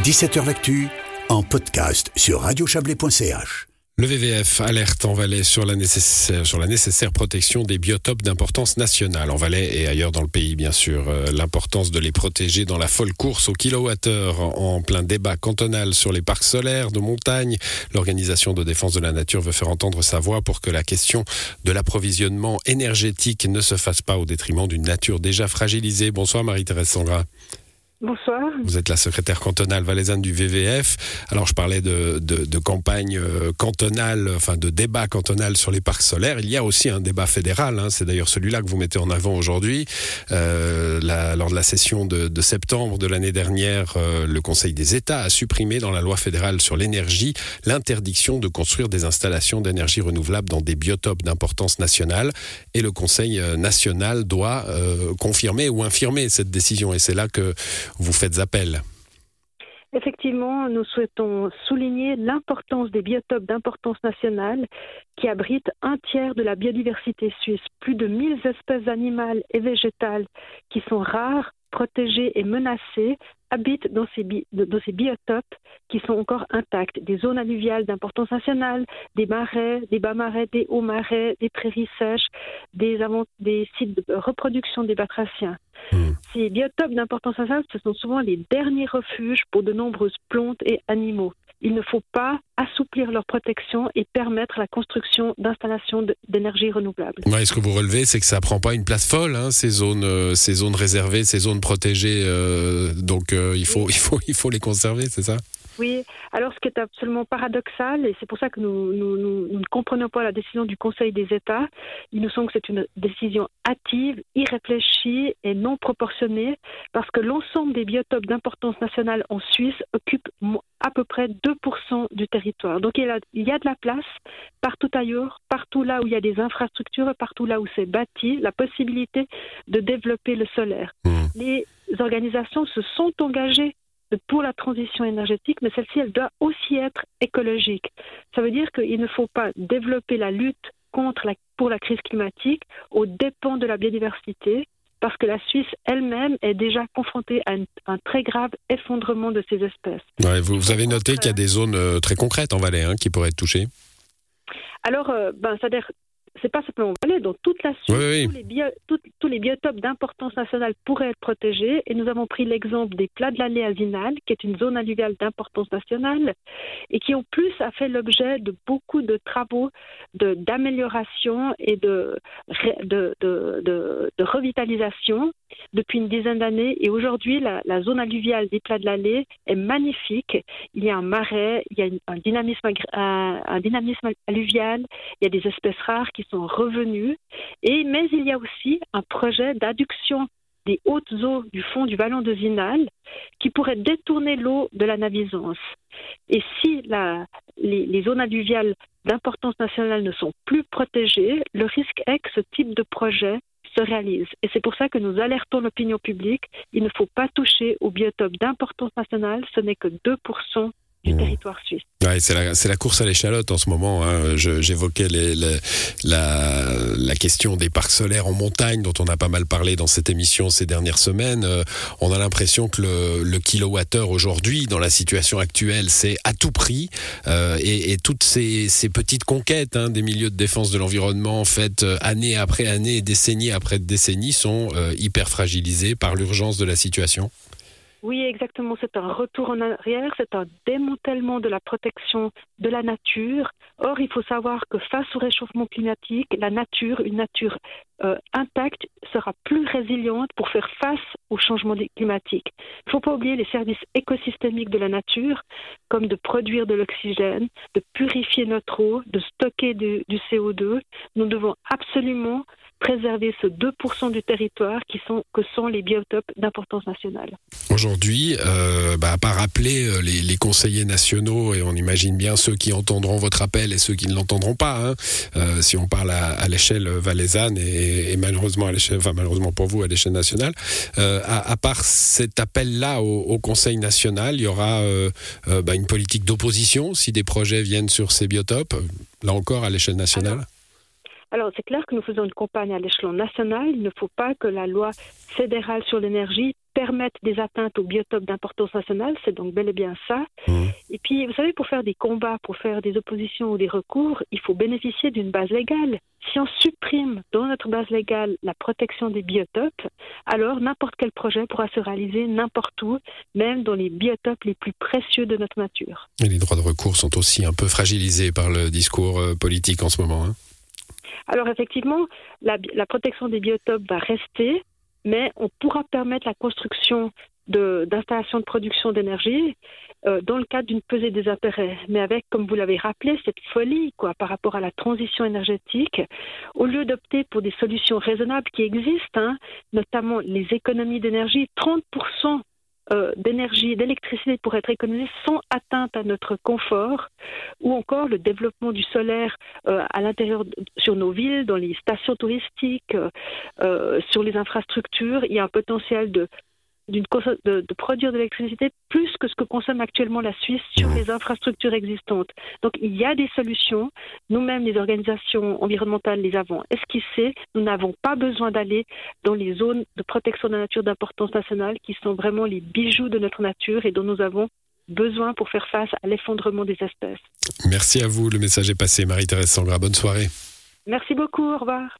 17h L'actu en podcast sur radiochablais.ch. Le VVF alerte en Valais sur la, nécessaire, protection des biotopes d'importance nationale en Valais et ailleurs dans le pays, bien sûr. Euh, l'importance de les protéger dans la folle course au kilowattheure en plein débat cantonal sur les parcs solaires de montagne. L'Organisation de défense de la nature veut faire entendre sa voix pour que la question de l'approvisionnement énergétique ne se fasse pas au détriment d'une nature déjà fragilisée. Bonsoir Marie-Thérèse Sangra. Bonsoir. Vous êtes la secrétaire cantonale valaisanne du VVF. Alors je parlais de, de, de, campagne euh, cantonale, enfin de débat cantonal sur les parcs solaires. Il y a aussi un débat fédéral. Hein. C'est d'ailleurs celui-là que vous mettez en avant aujourd'hui. Euh, lors de la session de, de septembre de l'année dernière, euh, le Conseil des États a supprimé dans la loi fédérale sur l'énergie l'interdiction de construire des installations d'énergie renouvelable dans des biotopes d'importance nationale. Et le Conseil euh, national doit euh, confirmer ou infirmer cette décision. Et c'est là que vous faites appel. Effectivement, nous souhaitons souligner l'importance des biotopes d'importance nationale qui abritent un tiers de la biodiversité suisse, plus de 1000 espèces animales et végétales qui sont rares, protégées et menacées habitent dans ces, bi dans ces biotopes qui sont encore intacts, des zones alluviales d'importance nationale, des marais, des bas marais, des hauts marais, des prairies sèches, des, des sites de reproduction des batraciens. Mmh. Ces biotopes d'importance nationale, ce sont souvent les derniers refuges pour de nombreuses plantes et animaux. Il ne faut pas assouplir leur protection et permettre la construction d'installations d'énergie renouvelable. Ouais, ce que vous relevez, c'est que ça prend pas une place folle, hein, ces zones, euh, ces zones réservées, ces zones protégées. Euh, donc euh, il faut, il faut, il faut les conserver, c'est ça? Oui, alors ce qui est absolument paradoxal, et c'est pour ça que nous, nous, nous, nous, ne comprenons pas la décision du Conseil des États, il nous semble que c'est une décision hâtive, irréfléchie et non proportionnée, parce que l'ensemble des biotopes d'importance nationale en Suisse occupent à peu près 2% du territoire. Donc il y, a, il y a de la place partout ailleurs, partout là où il y a des infrastructures, partout là où c'est bâti, la possibilité de développer le solaire. Mmh. Les organisations se sont engagées pour la transition énergétique, mais celle-ci, elle doit aussi être écologique. Ça veut dire qu'il ne faut pas développer la lutte contre la, pour la crise climatique aux dépens de la biodiversité, parce que la Suisse elle-même est déjà confrontée à un, un, très grave effondrement de ses espèces. Ouais, vous, vous, avez noté qu'il y a des zones euh, très concrètes en Valais hein, qui pourraient être touchées? Alors, euh, ben, c'est-à-dire, c'est pas simplement Valais, dans toute la Suisse, oui, oui. Tous, les bio, tout, tous, les biotopes d'importance nationale pourraient être protégés. Et nous avons pris l'exemple des plats de l'allée asinale, qui est une zone alluviale d'importance nationale, et qui en plus a fait l'objet de beaucoup de travaux d'amélioration et de, de, de, de, revitalisation depuis une dizaine d'années. Et aujourd'hui, la, la, zone alluviale des plats de l'allée est magnifique. Il y a un marais, il y a un dynamisme, un, un dynamisme alluvial, il y a des espèces rares qui sont revenus. Mais il y a aussi un projet d'adduction des hautes eaux du fond du vallon de Zinal qui pourrait détourner l'eau de la Navisance. Et si les, les zones alluviales d'importance nationale ne sont plus protégées, le risque est que ce type de projet se réalise. Et c'est pour ça que nous alertons l'opinion publique. Il ne faut pas toucher aux biotopes d'importance nationale. Ce n'est que 2% du mmh. territoire suisse. Ouais, c'est la, la, course à l'échalote en ce moment. Hein. J'évoquais la, la, question des parcs solaires en montagne, dont on a pas mal parlé dans cette émission ces dernières semaines. Euh, on a l'impression que le, le kilowattheure aujourd'hui, dans la situation actuelle, c'est à tout prix. Euh, et, et, toutes ces, ces petites conquêtes hein, des milieux de défense de l'environnement, faites euh, année après année, décennie après décennie, sont euh, hyper fragilisées par l'urgence de la situation. Oui, exactement. C'est un retour en arrière, c'est un démantèlement de la protection de la nature. Or, il faut savoir que face au réchauffement climatique, la nature, une nature euh, intacte, sera plus résiliente pour faire face au changement climatique. Il ne faut pas oublier les services écosystémiques de la nature, comme de produire de l'oxygène, de purifier notre eau, de stocker du, du CO2. Nous devons absolument préserver ce 2% du territoire qui sont, que sont les biotopes d'importance nationale. Aujourd'hui, euh, bah, à part appeler euh, les, conseillers nationaux, et on imagine bien ceux qui entendront votre appel et ceux qui ne l'entendront pas, hein, euh, si on parle à, l'échelle valaisanne et, malheureusement à enfin malheureusement pour vous à l'échelle nationale, euh, à, part cet appel-là au, Conseil national, il y aura bah, une politique d'opposition si des projets viennent sur ces biotopes, là encore à l'échelle nationale? Alors, c'est clair que nous faisons une campagne à l'échelon national. Il ne faut pas que la loi fédérale sur l'énergie permettent des atteintes aux biotopes d'importance nationale, c'est donc bel et bien ça. Mmh. Et puis, vous savez, pour faire des combats, pour faire des oppositions ou des recours, il faut bénéficier d'une base légale. Si on supprime dans notre base légale la protection des biotopes, alors n'importe quel projet pourra se réaliser n'importe où, même dans les biotopes les plus précieux de notre nature. Et les droits de recours sont aussi un peu fragilisés par le discours euh, politique en ce moment. Hein alors effectivement, la, protection des biotopes va rester, mais on pourra permettre la construction d'installations de, production d'énergie euh, dans le cadre d'une pesée des intérêts, mais avec, comme vous l'avez rappelé, cette folie par rapport à la transition énergétique, au lieu d'opter pour des solutions raisonnables qui existent, hein, notamment les économies d'énergie, 30% euh, d'énergie, d'électricité pour être économisée sans atteinte à notre confort, ou encore le développement du solaire euh, à l'intérieur sur nos villes, dans les stations touristiques, euh, sur les infrastructures. Il y a un potentiel de de, de, produire de l'électricité plus que ce que consomme actuellement la Suisse sur les infrastructures existantes. Donc il y a des solutions. Nous-mêmes, les organisations environnementales, les avons esquissées. Nous n'avons pas besoin d'aller dans les zones de protection de la nature d'importance nationale qui sont vraiment les bijoux de notre nature et dont nous avons besoin pour faire face à l'effondrement des espèces. Merci à vous. Le message est passé. Marie-Thérèse Sangra, bonne soirée. Merci beaucoup. Au revoir.